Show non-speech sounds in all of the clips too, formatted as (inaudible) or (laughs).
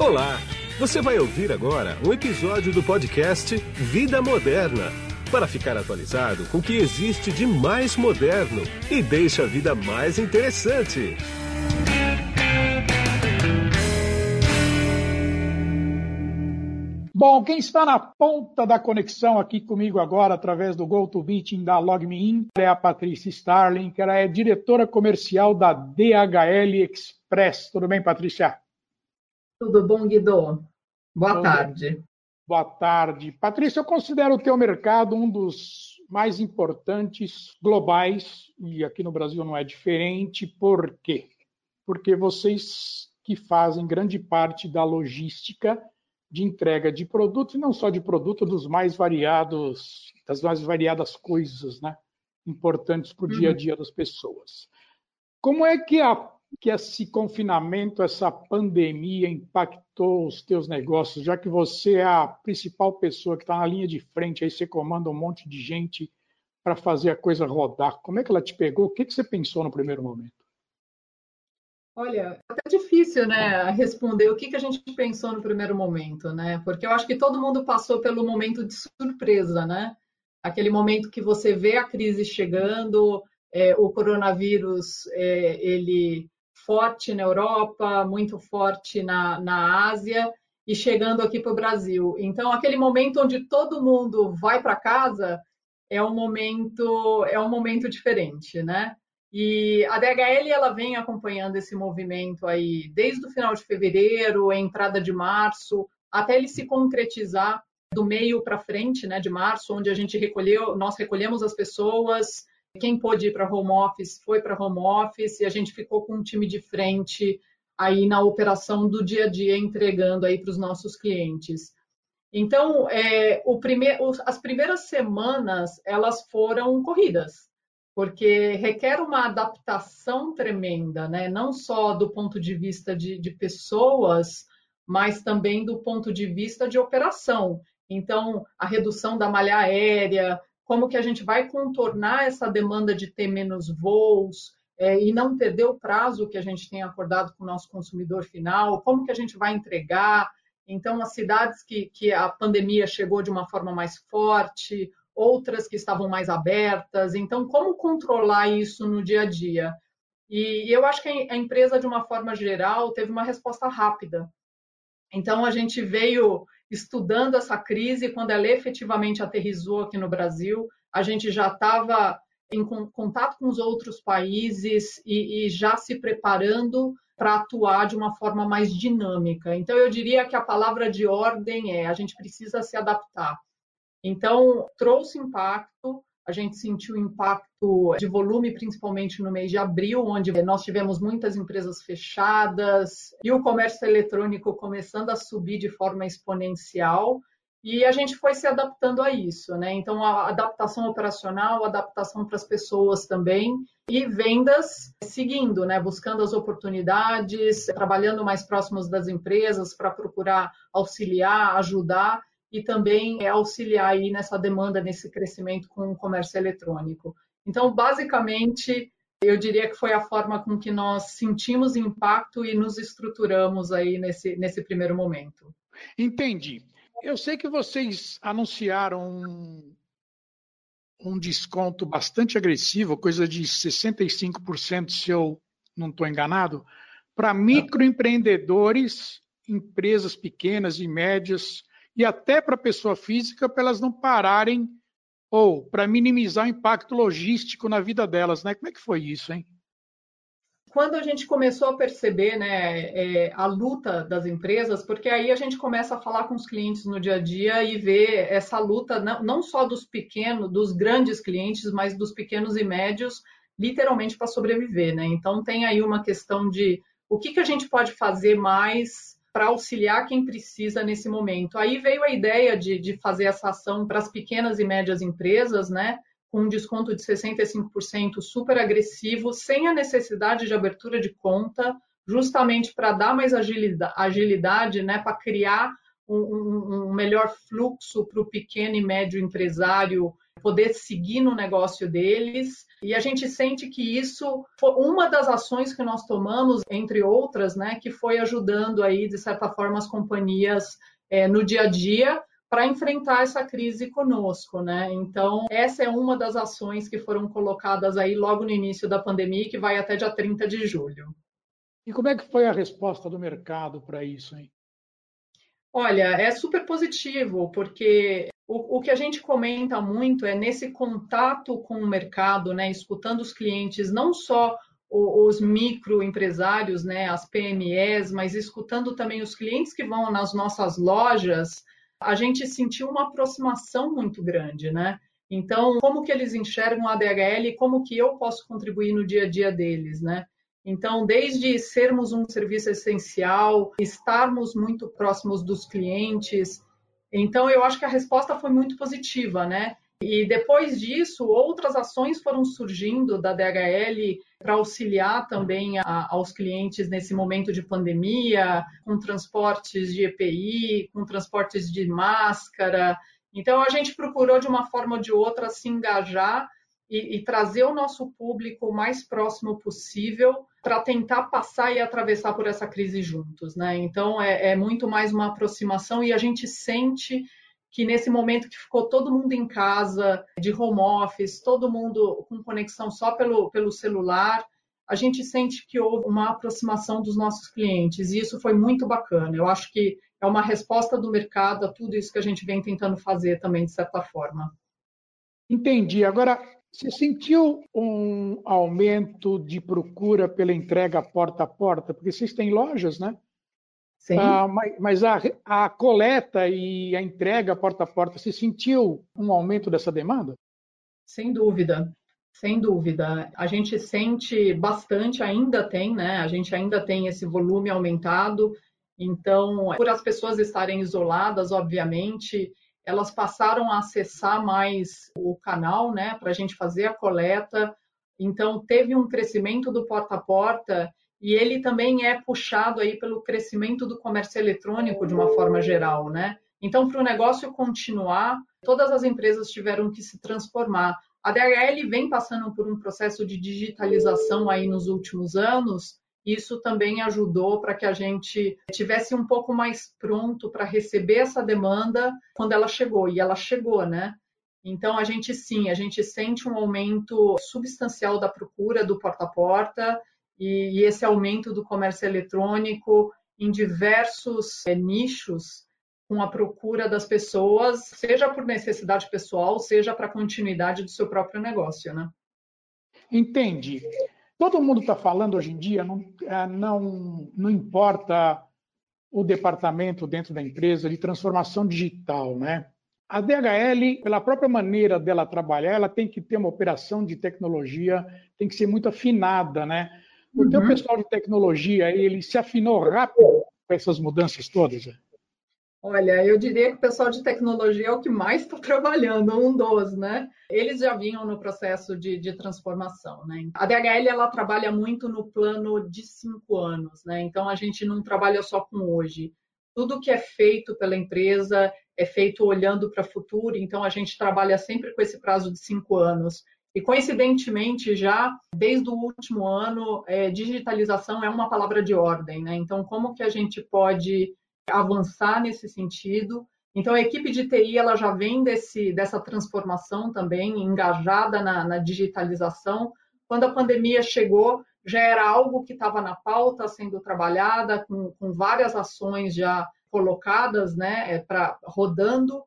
Olá! Você vai ouvir agora um episódio do podcast Vida Moderna para ficar atualizado com o que existe de mais moderno e deixa a vida mais interessante. Bom, quem está na ponta da conexão aqui comigo agora, através do GoToMeeting da LogMeIn, é a Patrícia Starling, que ela é diretora comercial da DHL Express. Tudo bem, Patrícia? Tudo bom, Guido? Boa Bom, tarde. Boa tarde. Patrícia, eu considero o teu mercado um dos mais importantes globais, e aqui no Brasil não é diferente. Por quê? Porque vocês que fazem grande parte da logística de entrega de produto, e não só de produto, dos mais variados, das mais variadas coisas, né? Importantes para o uhum. dia a dia das pessoas. Como é que, a, que esse confinamento, essa pandemia impactou os teus negócios, já que você é a principal pessoa que está na linha de frente, aí você comanda um monte de gente para fazer a coisa rodar. Como é que ela te pegou? O que, que você pensou no primeiro momento? Olha, até difícil, né, responder o que, que a gente pensou no primeiro momento, né? Porque eu acho que todo mundo passou pelo momento de surpresa, né? Aquele momento que você vê a crise chegando, é, o coronavírus, é, ele forte na Europa, muito forte na, na Ásia e chegando aqui para o Brasil. Então, aquele momento onde todo mundo vai para casa é um momento é um momento diferente, né? E a DHL ela vem acompanhando esse movimento aí desde o final de fevereiro, entrada de março, até ele se concretizar do meio para frente, né, de março, onde a gente recolheu, nós recolhemos as pessoas, quem pôde ir para home office foi para home office e a gente ficou com um time de frente aí na operação do dia a dia entregando aí para os nossos clientes. Então, é, as primeiras semanas elas foram corridas, porque requer uma adaptação tremenda, né? não só do ponto de vista de, de pessoas, mas também do ponto de vista de operação. Então, a redução da malha aérea, como que a gente vai contornar essa demanda de ter menos voos é, e não perder o prazo que a gente tem acordado com o nosso consumidor final, como que a gente vai entregar. Então, as cidades que, que a pandemia chegou de uma forma mais forte, outras que estavam mais abertas. Então, como controlar isso no dia a dia? E eu acho que a empresa, de uma forma geral, teve uma resposta rápida. Então, a gente veio estudando essa crise, quando ela efetivamente aterrizou aqui no Brasil, a gente já estava em contato com os outros países e, e já se preparando para atuar de uma forma mais dinâmica. Então, eu diria que a palavra de ordem é: a gente precisa se adaptar. Então, trouxe impacto, a gente sentiu impacto de volume, principalmente no mês de abril, onde nós tivemos muitas empresas fechadas e o comércio eletrônico começando a subir de forma exponencial. E a gente foi se adaptando a isso, né? Então, a adaptação operacional, a adaptação para as pessoas também, e vendas seguindo, né? Buscando as oportunidades, trabalhando mais próximos das empresas para procurar auxiliar, ajudar e também auxiliar aí nessa demanda, nesse crescimento com o comércio eletrônico. Então, basicamente, eu diria que foi a forma com que nós sentimos impacto e nos estruturamos aí nesse, nesse primeiro momento. Entendi. Eu sei que vocês anunciaram um, um desconto bastante agressivo, coisa de 65%, se eu não estou enganado, para microempreendedores, empresas pequenas e médias e até para a pessoa física, para elas não pararem ou para minimizar o impacto logístico na vida delas, né? Como é que foi isso, hein? Quando a gente começou a perceber né, é, a luta das empresas, porque aí a gente começa a falar com os clientes no dia a dia e ver essa luta não, não só dos pequenos, dos grandes clientes, mas dos pequenos e médios, literalmente para sobreviver, né? Então tem aí uma questão de o que, que a gente pode fazer mais para auxiliar quem precisa nesse momento. Aí veio a ideia de, de fazer essa ação para as pequenas e médias empresas, né? Com um desconto de 65% super agressivo, sem a necessidade de abertura de conta, justamente para dar mais agilidade, agilidade né? Para criar um, um, um melhor fluxo para o pequeno e médio empresário poder seguir no negócio deles E a gente sente que isso foi uma das ações que nós tomamos, entre outras, né, que foi ajudando aí, de certa forma, as companhias é, no dia a dia para enfrentar essa crise conosco, né? Então, essa é uma das ações que foram colocadas aí logo no início da pandemia, que vai até dia 30 de julho. E como é que foi a resposta do mercado para isso, hein? Olha, é super positivo, porque o, o, que a gente comenta muito é nesse contato com o mercado, né, escutando os clientes, não só os microempresários, né, as PMEs, mas escutando também os clientes que vão nas nossas lojas, a gente sentiu uma aproximação muito grande, né? Então, como que eles enxergam a DHL e como que eu posso contribuir no dia a dia deles, né? Então, desde sermos um serviço essencial, estarmos muito próximos dos clientes, então eu acho que a resposta foi muito positiva, né? E depois disso, outras ações foram surgindo da DHL para auxiliar também a, aos clientes nesse momento de pandemia, com transportes de EPI, com transportes de máscara. Então, a gente procurou, de uma forma ou de outra, se engajar e, e trazer o nosso público o mais próximo possível para tentar passar e atravessar por essa crise juntos. Né? Então, é, é muito mais uma aproximação e a gente sente que nesse momento que ficou todo mundo em casa, de home office, todo mundo com conexão só pelo, pelo celular, a gente sente que houve uma aproximação dos nossos clientes e isso foi muito bacana. Eu acho que é uma resposta do mercado a tudo isso que a gente vem tentando fazer também, de certa forma. Entendi. Agora, você sentiu um aumento de procura pela entrega porta a porta? Porque vocês têm lojas, né? Sim. Ah, mas, mas a, a, coleta e a entrega porta a porta, você sentiu um aumento dessa demanda? Sem dúvida, sem dúvida. A gente sente bastante, ainda tem, né? A gente ainda tem esse volume aumentado. Então, por as pessoas estarem isoladas, obviamente, elas passaram a acessar mais o canal, né, para a gente fazer a coleta. Então, teve um crescimento do porta a porta e ele também é puxado aí pelo crescimento do comércio eletrônico de uma forma geral, né? Então, para o negócio continuar, todas as empresas tiveram que se transformar. A DHL vem passando por um processo de digitalização aí nos últimos anos. Isso também ajudou para que a gente tivesse um pouco mais pronto para receber essa demanda quando ela chegou. E ela chegou, né? Então, a gente sim, a gente sente um aumento substancial da procura do porta a porta e, e esse aumento do comércio eletrônico em diversos é, nichos com a procura das pessoas, seja por necessidade pessoal, seja para a continuidade do seu próprio negócio, né? Entendi. Todo mundo está falando hoje em dia, não, é, não, não importa o departamento dentro da empresa de transformação digital, né? A DHL, pela própria maneira dela trabalhar, ela tem que ter uma operação de tecnologia, tem que ser muito afinada, né? O uhum. teu pessoal de tecnologia, ele se afinou rápido com essas mudanças todas? Olha, eu diria que o pessoal de tecnologia é o que mais está (laughs) trabalhando, um dos, né? Eles já vinham no processo de, de, transformação, né? A DHL, ela trabalha muito no plano de cinco anos, né? Então, a gente não trabalha só com hoje. Tudo que é feito pela empresa é feito olhando para o futuro, então a gente trabalha sempre com esse prazo de cinco anos. E coincidentemente, já desde o último ano, é, digitalização é uma palavra de ordem, né? Então, como que a gente pode avançar nesse sentido? Então, a equipe de TI ela já vem desse, dessa transformação também, engajada na, na digitalização. Quando a pandemia chegou, já era algo que estava na pauta, sendo trabalhada, com, com várias ações já colocadas, né, é, pra, rodando,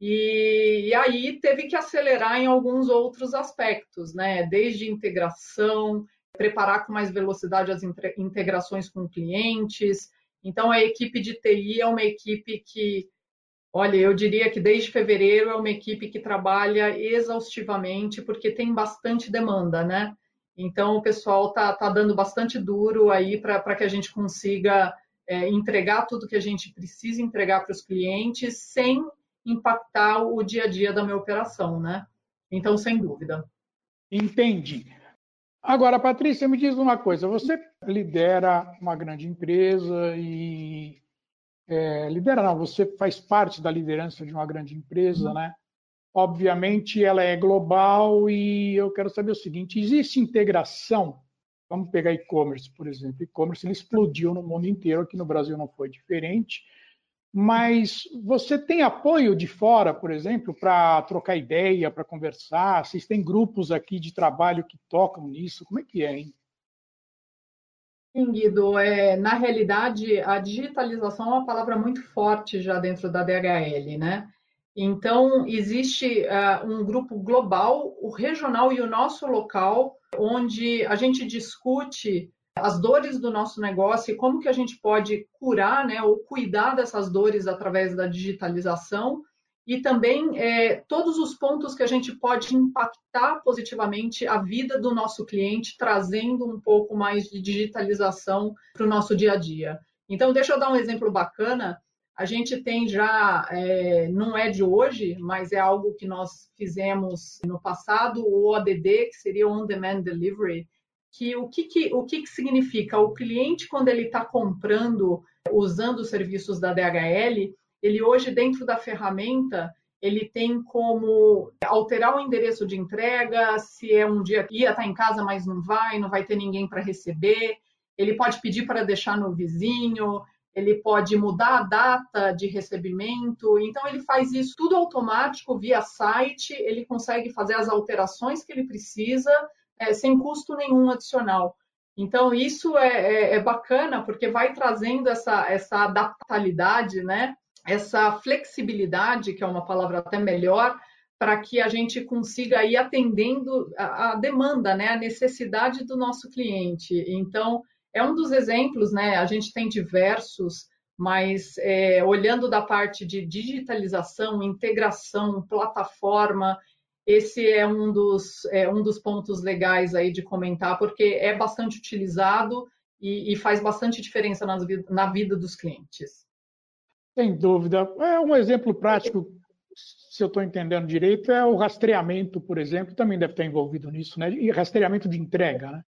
e, e, aí teve que acelerar em alguns outros aspectos, né? Desde integração, preparar com mais velocidade as integrações com clientes. Então, a equipe de TI é uma equipe que, olha, eu diria que desde fevereiro é uma equipe que trabalha exaustivamente, porque tem bastante demanda, né? Então, o pessoal está tá dando bastante duro aí para que a gente consiga é, entregar tudo que a gente precisa entregar para os clientes sem impactar o dia a dia da minha operação, né? Então, sem dúvida. Entendi. Agora, Patrícia, me diz uma coisa: você lidera uma grande empresa e. É, lidera, não, você faz parte da liderança de uma grande empresa, né? obviamente, ela é global e eu quero saber o seguinte: existe integração? Vamos pegar e-commerce, por exemplo. E-commerce explodiu no mundo inteiro, aqui no Brasil não foi diferente. Mas você tem apoio de fora, por exemplo, para trocar ideia, para conversar? Vocês têm grupos aqui de trabalho que tocam nisso? Como é que é, hein? Sim, Guido, é, na realidade, a digitalização é uma palavra muito forte já dentro da DHL, né? Então, existe uh, um grupo global, o regional e o nosso local, onde a gente discute as dores do nosso negócio e como que a gente pode curar, né, ou cuidar dessas dores através da digitalização e também é, todos os pontos que a gente pode impactar positivamente a vida do nosso cliente, trazendo um pouco mais de digitalização para o nosso dia a dia. Então, deixa eu dar um exemplo bacana. A gente tem já, é, não é de hoje, mas é algo que nós fizemos no passado, o ODD, que seria On Demand Delivery, que o que, que o que, que significa? O cliente, quando ele está comprando, usando os serviços da DHL, ele hoje, dentro da ferramenta, ele tem como alterar o endereço de entrega, se é um dia que ia estar tá em casa, mas não vai, não vai ter ninguém para receber. Ele pode pedir para deixar no vizinho, ele pode mudar a data de recebimento. Então, ele faz isso tudo automático via site, ele consegue fazer as alterações que ele precisa é, sem custo nenhum adicional. Então, isso é, é, é, bacana, porque vai trazendo essa, essa adaptabilidade, né? essa flexibilidade, que é uma palavra até melhor, para que a gente consiga ir atendendo a, a, demanda, né? a necessidade do nosso cliente. Então, é um dos exemplos, né? a gente tem diversos, mas é, olhando da parte de digitalização, integração, plataforma esse é um dos, é um dos pontos legais aí de comentar, porque é bastante utilizado e, e faz bastante diferença nas, na vida dos clientes. Sem dúvida. É um exemplo prático, se eu estou entendendo direito, é o rastreamento, por exemplo, também deve estar envolvido nisso, né? E rastreamento de entrega, né?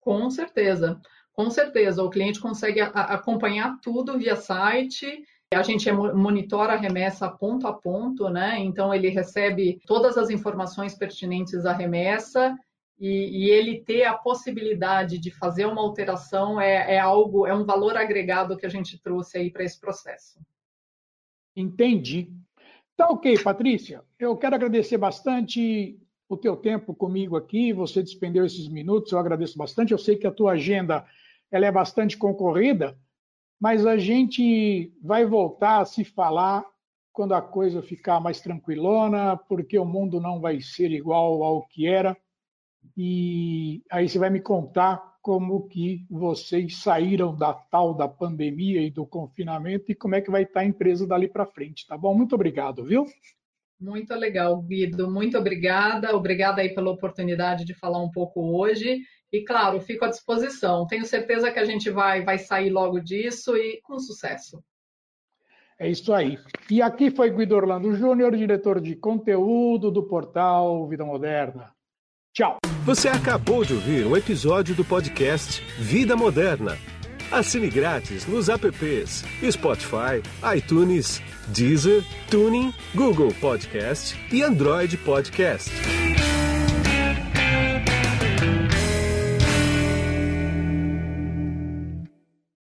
Com certeza. Com certeza, o cliente consegue acompanhar tudo via site a gente monitora a remessa ponto a ponto, né? Então ele recebe todas as informações pertinentes à remessa e, e ele ter a possibilidade de fazer uma alteração é, é algo, é um valor agregado que a gente trouxe aí para esse processo. Entendi. Tá ok, Patrícia. Eu quero agradecer bastante o teu tempo comigo aqui. Você despendeu esses minutos, eu agradeço bastante. Eu sei que a tua agenda ela é bastante concorrida mas a gente vai voltar a se falar quando a coisa ficar mais tranquilona, porque o mundo não vai ser igual ao que era. E aí você vai me contar como que vocês saíram da tal da pandemia e do confinamento e como é que vai estar a empresa dali para frente, tá bom? Muito obrigado, viu? Muito legal, Guido. Muito obrigada. Obrigada aí pela oportunidade de falar um pouco hoje. E claro, fico à disposição. Tenho certeza que a gente vai, vai sair logo disso e com sucesso. É isso aí. E aqui foi Guido Orlando Júnior, diretor de conteúdo do portal Vida Moderna. Tchau. Você acabou de ouvir um episódio do podcast Vida Moderna. Assine grátis nos apps Spotify, iTunes, Deezer, Tuning, Google Podcast e Android Podcast.